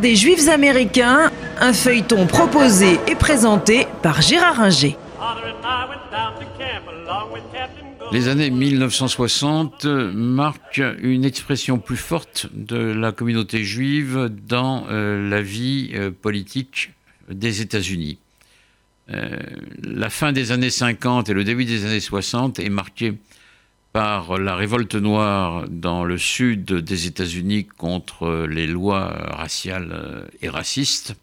Des Juifs américains, un feuilleton proposé et présenté par Gérard Inger. Les années 1960 marquent une expression plus forte de la communauté juive dans euh, la vie euh, politique des États-Unis. Euh, la fin des années 50 et le début des années 60 est marquée par la révolte noire dans le sud des États-Unis contre les lois raciales et racistes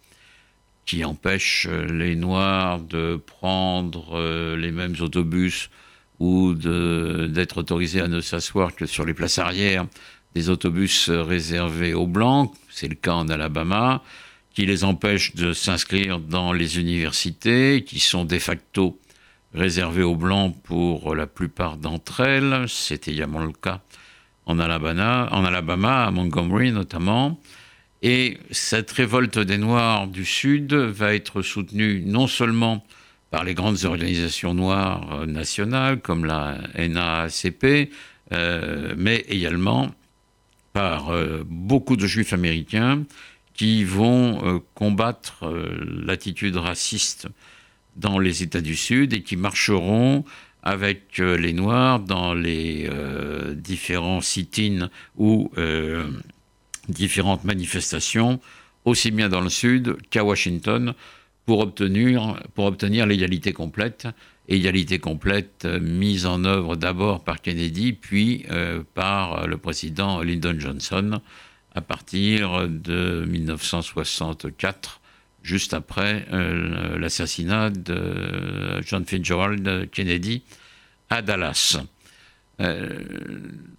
qui empêchent les Noirs de prendre les mêmes autobus ou d'être autorisés à ne s'asseoir que sur les places arrière des autobus réservés aux Blancs, c'est le cas en Alabama, qui les empêche de s'inscrire dans les universités, qui sont de facto réservées aux Blancs pour la plupart d'entre elles. C'était également le cas en Alabama, en Alabama, à Montgomery notamment. Et cette révolte des Noirs du Sud va être soutenue non seulement par les grandes organisations noires nationales comme la NAACP, euh, mais également par euh, beaucoup de juifs américains qui vont euh, combattre l'attitude raciste dans les États du Sud et qui marcheront avec les Noirs dans les différents sit-ins ou différentes manifestations, aussi bien dans le Sud qu'à Washington, pour obtenir, pour obtenir l'égalité complète. Égalité complète euh, mise en œuvre d'abord par Kennedy, puis euh, par le président Lyndon Johnson à partir de 1964, juste après euh, l'assassinat de John Fitzgerald Kennedy à Dallas.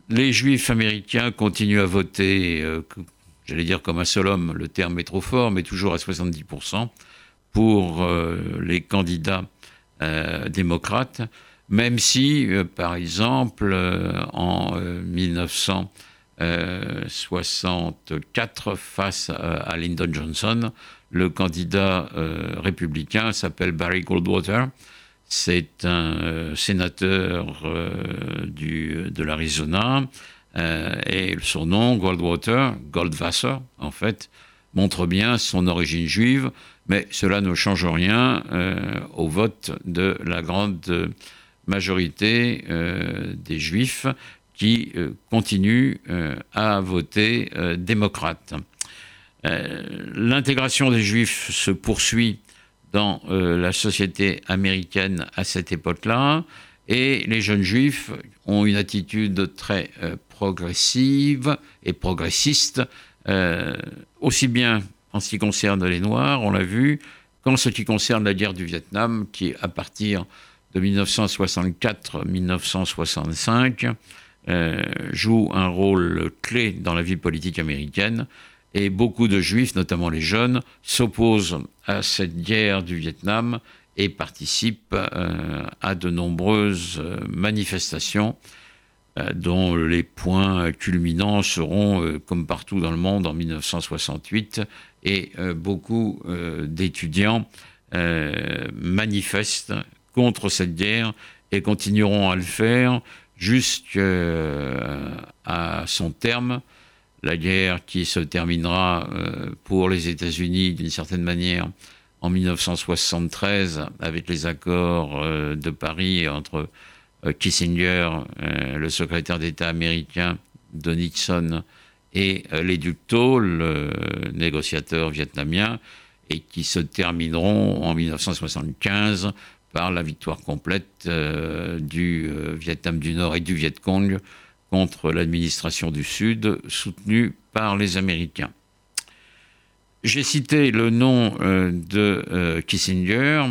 les Juifs américains continuent à voter, j'allais dire comme un seul homme, le terme est trop fort, mais toujours à 70% pour euh, les candidats euh, démocrates, même si, euh, par exemple, en 1964, face à Lyndon Johnson, le candidat républicain s'appelle Barry Goldwater. C'est un sénateur du, de l'Arizona. et son nom, Goldwater, Goldwasser, en fait, montre bien son origine juive, mais cela ne change rien euh, au vote de la grande majorité euh, des juifs qui euh, continuent à voter démocrate. L'intégration des juifs se poursuit dans la société américaine à cette époque-là, et les jeunes juifs ont une attitude très progressive et progressiste euh, aussi bien en ce qui concerne les Noirs, on l'a vu, qu'en ce qui concerne la guerre du Vietnam, qui à partir de 1964-1965 euh, joue un rôle clé dans la vie politique américaine. Et beaucoup de juifs, notamment les jeunes, s'opposent à cette guerre du Vietnam et participent euh, à de nombreuses manifestations euh, dont les points culminants seront, euh, comme partout dans le monde, en 1968, et euh, beaucoup d'étudiants manifestent contre cette guerre et continueront à le faire jusqu'à son terme. La guerre qui se terminera pour les États-Unis d'une certaine manière en 1973 avec les accords de Paris entre euh, Kissinger, euh, le secrétaire d'État américain de Nixon, et euh, les Ducto, le négociateur vietnamien, et qui se termineront en 1975 par la victoire complète du Vietnam du Nord et du Viet Cong contre l'administration du Sud, soutenue par les Américains. J'ai cité le nom de Kissinger.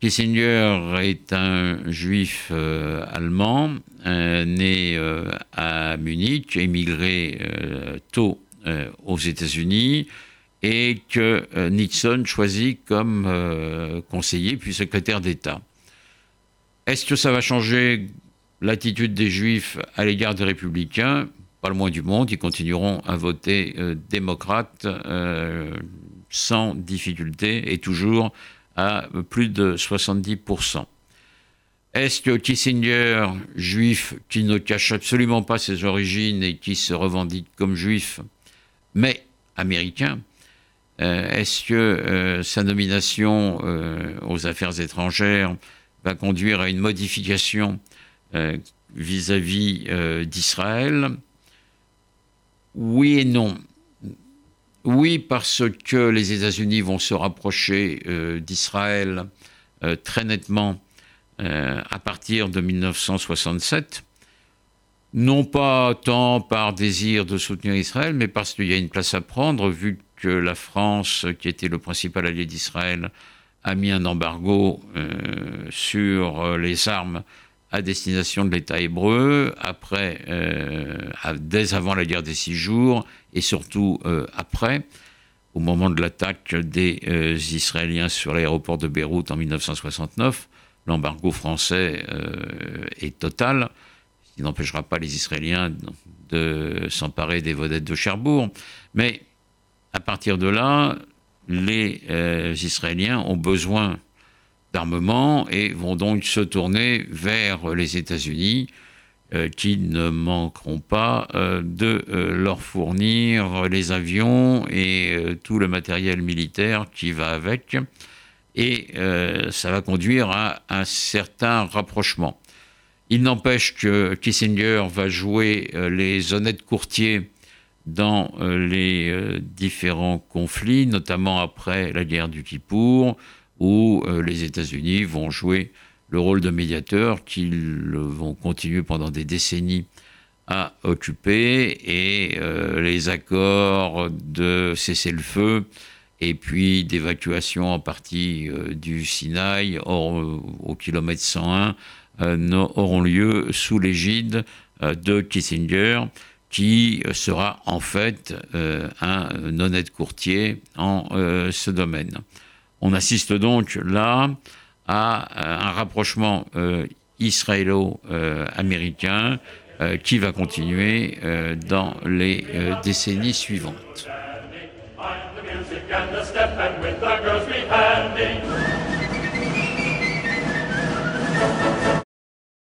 Kissinger est un juif euh, allemand, euh, né euh, à Munich, émigré tôt aux États-Unis, et que Nixon choisit comme conseiller puis secrétaire d'État. Est-ce que ça va changer l'attitude des juifs à l'égard des républicains Pas le moins du monde, ils continueront à voter démocrate sans difficulté et toujours à plus de 70%. Est-ce que Kissinger, juif qui ne cache absolument pas ses origines et qui se revendique comme juif, mais américain, Est-ce que sa nomination aux affaires étrangères va conduire à une modification vis-à-vis d'Israël Oui et non. Oui, parce que les États-Unis vont se rapprocher d'Israël très nettement à partir de 1967 non pas tant par désir de soutenir Israël, mais parce qu'il y a une place à prendre, vu que la France, qui était le principal allié d'Israël, a mis un embargo euh, sur les armes à destination de l'État hébreu, après, euh, dès avant la guerre des six jours, et surtout euh, après, au moment de l'attaque des Israéliens sur l'aéroport de Beyrouth en 1969, l'embargo français est total qui n'empêchera pas les Israéliens de s'emparer des vedettes de Cherbourg. Mais à partir de là, les euh, Israéliens ont besoin et vont donc se tourner vers les États-Unis, euh, qui ne manqueront pas euh, de leur fournir les avions et tout le matériel militaire qui va avec. Et ça va conduire à un certain rapprochement. Il n'empêche que Kissinger va jouer euh, les honnêtes courtiers dans euh, les euh, différents conflits, notamment après la guerre du Kippour, où les États-Unis vont jouer le rôle de médiateur qu'ils vont continuer pendant des décennies à occuper et les accords de cessez-le-feu et puis d'évacuation en partie du Sinaï au kilomètre 101 euh, auront lieu sous l'égide euh, de Kissinger, qui sera en fait euh, un honnête courtier en ce domaine. On assiste donc là à un rapprochement israélo-américain qui va continuer dans les décennies suivantes.